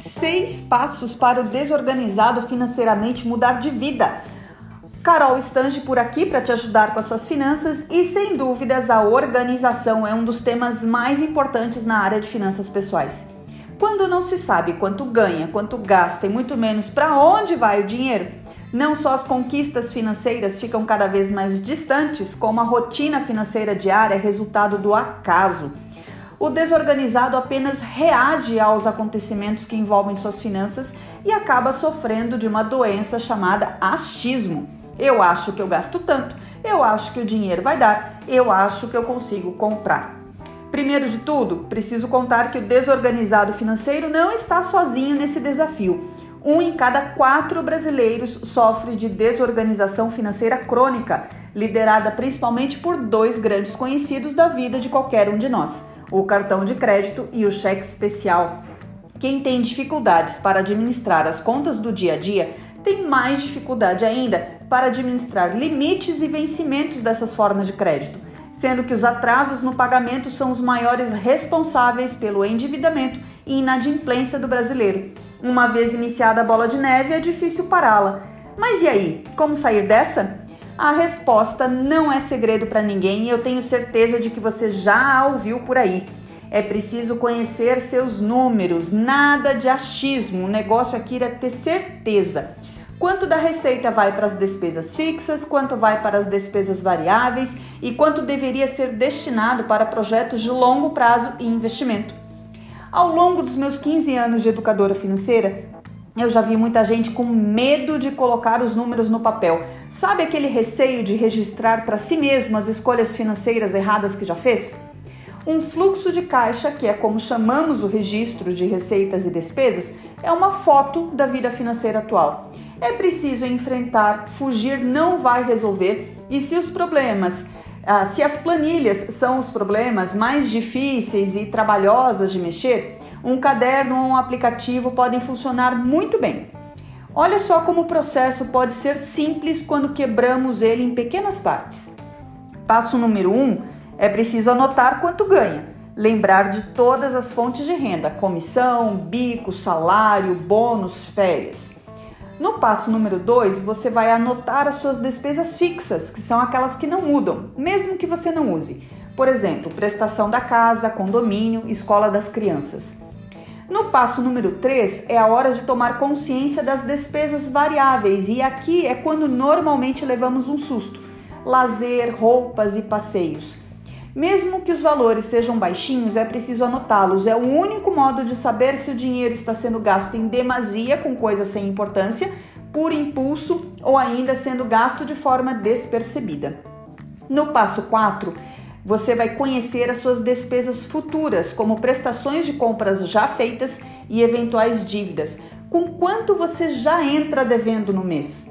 Seis passos para o desorganizado financeiramente mudar de vida. Carol Stange por aqui para te ajudar com as suas finanças e sem dúvidas a organização é um dos temas mais importantes na área de finanças pessoais. Quando não se sabe quanto ganha, quanto gasta e muito menos para onde vai o dinheiro, não só as conquistas financeiras ficam cada vez mais distantes, como a rotina financeira diária é resultado do acaso. O desorganizado apenas reage aos acontecimentos que envolvem suas finanças e acaba sofrendo de uma doença chamada achismo. Eu acho que eu gasto tanto, eu acho que o dinheiro vai dar, eu acho que eu consigo comprar. Primeiro de tudo, preciso contar que o desorganizado financeiro não está sozinho nesse desafio. Um em cada quatro brasileiros sofre de desorganização financeira crônica, liderada principalmente por dois grandes conhecidos da vida de qualquer um de nós: o cartão de crédito e o cheque especial. Quem tem dificuldades para administrar as contas do dia a dia tem mais dificuldade ainda para administrar limites e vencimentos dessas formas de crédito sendo que os atrasos no pagamento são os maiores responsáveis pelo endividamento e inadimplência do brasileiro. Uma vez iniciada a bola de neve, é difícil pará-la. Mas e aí, como sair dessa? A resposta não é segredo para ninguém e eu tenho certeza de que você já a ouviu por aí. É preciso conhecer seus números, nada de achismo. O negócio aqui é ter certeza quanto da receita vai para as despesas fixas, quanto vai para as despesas variáveis e quanto deveria ser destinado para projetos de longo prazo e investimento. Ao longo dos meus 15 anos de educadora financeira, eu já vi muita gente com medo de colocar os números no papel. Sabe aquele receio de registrar para si mesmo as escolhas financeiras erradas que já fez? Um fluxo de caixa, que é como chamamos o registro de receitas e despesas, é uma foto da vida financeira atual. É preciso enfrentar, fugir não vai resolver, e se os problemas, ah, se as planilhas são os problemas mais difíceis e trabalhosas de mexer, um caderno ou um aplicativo podem funcionar muito bem. Olha só como o processo pode ser simples quando quebramos ele em pequenas partes. Passo número 1: um, é preciso anotar quanto ganha. Lembrar de todas as fontes de renda: comissão, bico, salário, bônus, férias. No passo número 2, você vai anotar as suas despesas fixas, que são aquelas que não mudam, mesmo que você não use. Por exemplo, prestação da casa, condomínio, escola das crianças. Passo número 3 é a hora de tomar consciência das despesas variáveis, e aqui é quando normalmente levamos um susto: lazer, roupas e passeios. Mesmo que os valores sejam baixinhos, é preciso anotá-los. É o único modo de saber se o dinheiro está sendo gasto em demasia com coisas sem importância, por impulso ou ainda sendo gasto de forma despercebida. No passo 4, você vai conhecer as suas despesas futuras, como prestações de compras já feitas e eventuais dívidas. Com quanto você já entra devendo no mês?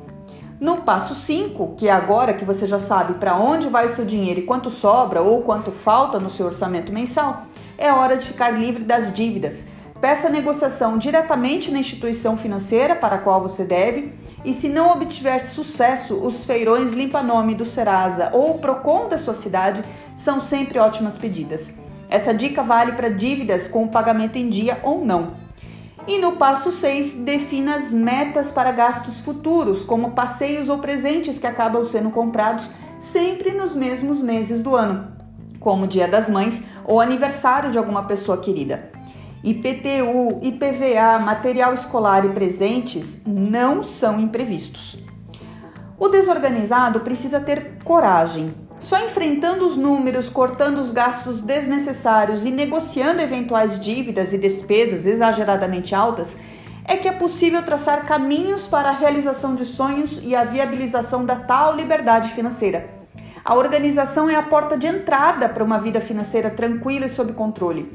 No passo 5, que é agora que você já sabe para onde vai o seu dinheiro e quanto sobra ou quanto falta no seu orçamento mensal, é hora de ficar livre das dívidas. Peça negociação diretamente na instituição financeira para a qual você deve e se não obtiver sucesso, os feirões limpa-nome do Serasa ou o Procon da sua cidade são sempre ótimas pedidas. Essa dica vale para dívidas com o pagamento em dia ou não. E no passo 6, defina as metas para gastos futuros, como passeios ou presentes que acabam sendo comprados sempre nos mesmos meses do ano, como Dia das Mães ou aniversário de alguma pessoa querida. IPTU, IPVA, material escolar e presentes não são imprevistos. O desorganizado precisa ter coragem, só enfrentando os números, cortando os gastos desnecessários e negociando eventuais dívidas e despesas exageradamente altas, é que é possível traçar caminhos para a realização de sonhos e a viabilização da tal liberdade financeira. A organização é a porta de entrada para uma vida financeira tranquila e sob controle.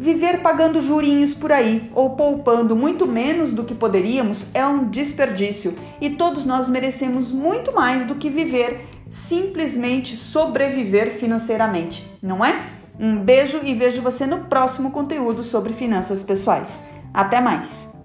Viver pagando jurinhos por aí ou poupando muito menos do que poderíamos é um desperdício e todos nós merecemos muito mais do que viver simplesmente sobreviver financeiramente, não é? Um beijo e vejo você no próximo conteúdo sobre finanças pessoais. Até mais!